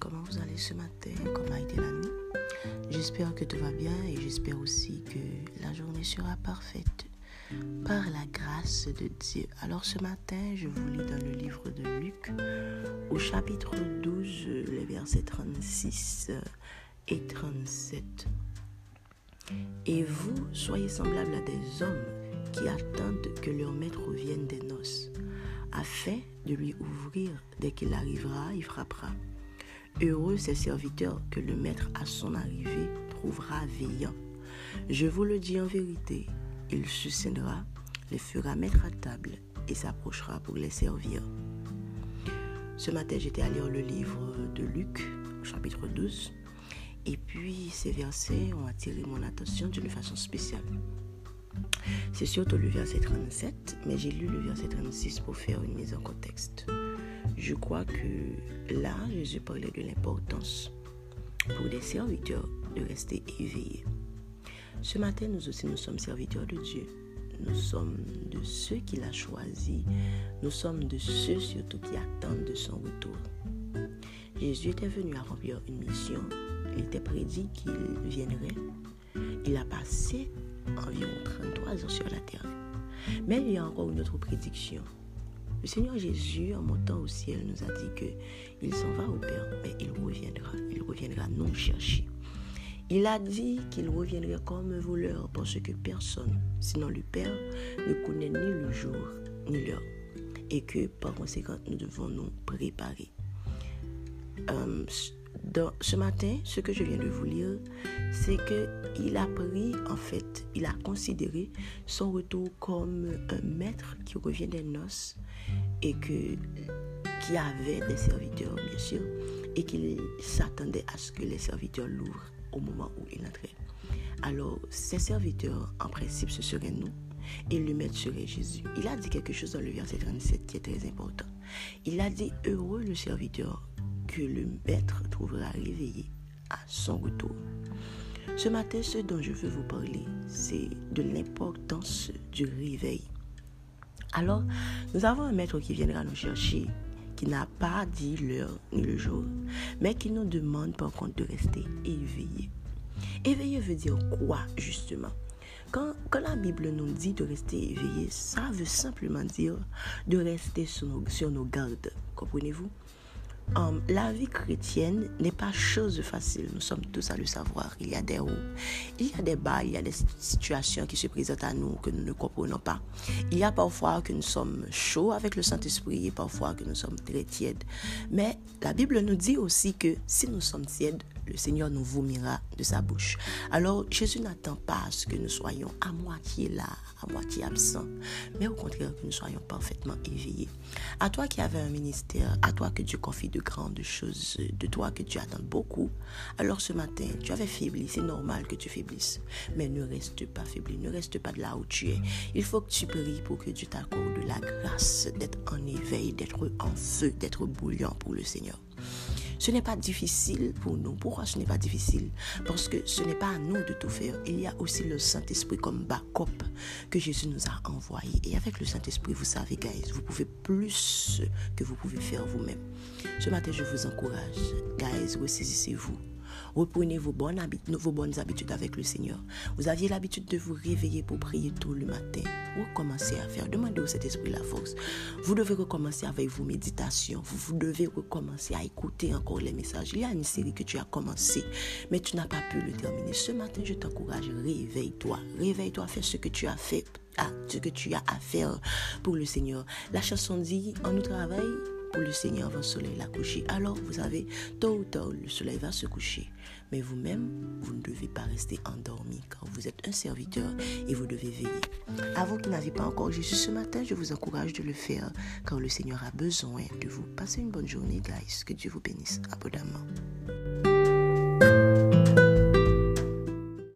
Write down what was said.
Comment vous allez ce matin? Comment a été la nuit? J'espère que tout va bien et j'espère aussi que la journée sera parfaite par la grâce de Dieu. Alors ce matin, je vous lis dans le livre de Luc au chapitre 12, les versets 36 euh, et 37. Et vous soyez semblables à des hommes qui attendent que leur maître vienne des noces, afin de lui ouvrir dès qu'il arrivera, il frappera Heureux ces serviteurs que le maître à son arrivée trouvera veillant. Je vous le dis en vérité, il succédera, les fera mettre à table et s'approchera pour les servir. Ce matin, j'étais à lire le livre de Luc, chapitre 12, et puis ces versets ont attiré mon attention d'une façon spéciale. C'est surtout le verset 37, mais j'ai lu le verset 36 pour faire une mise en contexte. Je crois que là, Jésus parlait de l'importance pour des serviteurs de rester éveillés. Ce matin, nous aussi, nous sommes serviteurs de Dieu. Nous sommes de ceux qu'il a choisis. Nous sommes de ceux surtout qui attendent de son retour. Jésus était venu à remplir une mission. Il était prédit qu'il viendrait. Il a passé environ 33 ans sur la terre. Mais il y a encore une autre prédiction. Le Seigneur Jésus, en montant au ciel, nous a dit que il s'en va au Père, mais il reviendra. Il reviendra nous chercher. Il a dit qu'il reviendrait comme voleur parce que personne, sinon le Père, ne connaît ni le jour ni l'heure. Et que par conséquent, nous devons nous préparer. Euh, ce matin, ce que je viens de vous lire, c'est qu'il a pris, en fait, il a considéré son retour comme un maître qui revient des noces et que, qui avait des serviteurs, bien sûr, et qu'il s'attendait à ce que les serviteurs l'ouvrent au moment où il entrait. Alors, ces serviteurs, en principe, ce seraient nous, et le maître serait Jésus. Il a dit quelque chose dans le verset 37 qui est très important. Il a dit, heureux le serviteur que le maître trouvera réveillé à son retour. Ce matin, ce dont je veux vous parler, c'est de l'importance du réveil. Alors, nous avons un maître qui viendra nous chercher, qui n'a pas dit l'heure ni le jour, mais qui nous demande par contre de rester éveillé. Éveillé veut dire quoi justement? Quand, la Bible nous dit de rester éveillé, ça veut simplement dire de rester sur nos gardes. Comprenez-vous? Um, la vie chrétienne n'est pas chose facile. Nous sommes tous à le savoir. Il y a des hauts, il y a des bas, il y a des situations qui se présentent à nous que nous ne comprenons pas. Il y a parfois que nous sommes chauds avec le Saint-Esprit et parfois que nous sommes très tièdes. Mais la Bible nous dit aussi que si nous sommes tièdes, le Seigneur nous vomira de sa bouche. Alors Jésus n'attend pas à ce que nous soyons à moitié là, à moitié absents, mais au contraire que nous soyons parfaitement éveillés. À toi qui avais un ministère, à toi que Dieu confie de grandes choses, de toi que tu attends beaucoup, alors ce matin, tu avais faibli, c'est normal que tu faiblisses, mais ne reste pas faibli, ne reste pas de là où tu es. Il faut que tu pries pour que Dieu t'accorde la grâce d'être en éveil, d'être en feu, d'être bouillant pour le Seigneur. Ce n'est pas difficile pour nous. Pourquoi ce n'est pas difficile? Parce que ce n'est pas à nous de tout faire. Il y a aussi le Saint-Esprit comme backup que Jésus nous a envoyé. Et avec le Saint-Esprit, vous savez, guys, vous pouvez plus que vous pouvez faire vous-même. Ce matin, je vous encourage, guys, ressaisissez-vous. Reprenez vos bonnes, habitudes avec le Seigneur. Vous aviez l'habitude de vous réveiller pour prier tout le matin. Recommencez à faire. Demandez au Saint-Esprit la force. Vous devez recommencer avec vos méditations. Vous, devez recommencer à écouter encore les messages. Il y a une série que tu as commencé, mais tu n'as pas pu le terminer. Ce matin, je t'encourage, réveille-toi. Réveille-toi, fais ce que tu as fait, ce que tu as à faire pour le Seigneur. La chanson dit, on nous travaille pour le Seigneur le soleil la coucher. Alors, vous savez, tôt ou tard, le soleil va se coucher. Mais vous-même, vous ne devez pas rester endormi car vous êtes un serviteur et vous devez veiller. À vous qui n'avez pas encore Jésus ce matin, je vous encourage de le faire car le Seigneur a besoin de vous. Passez une bonne journée, guys. Que Dieu vous bénisse abondamment.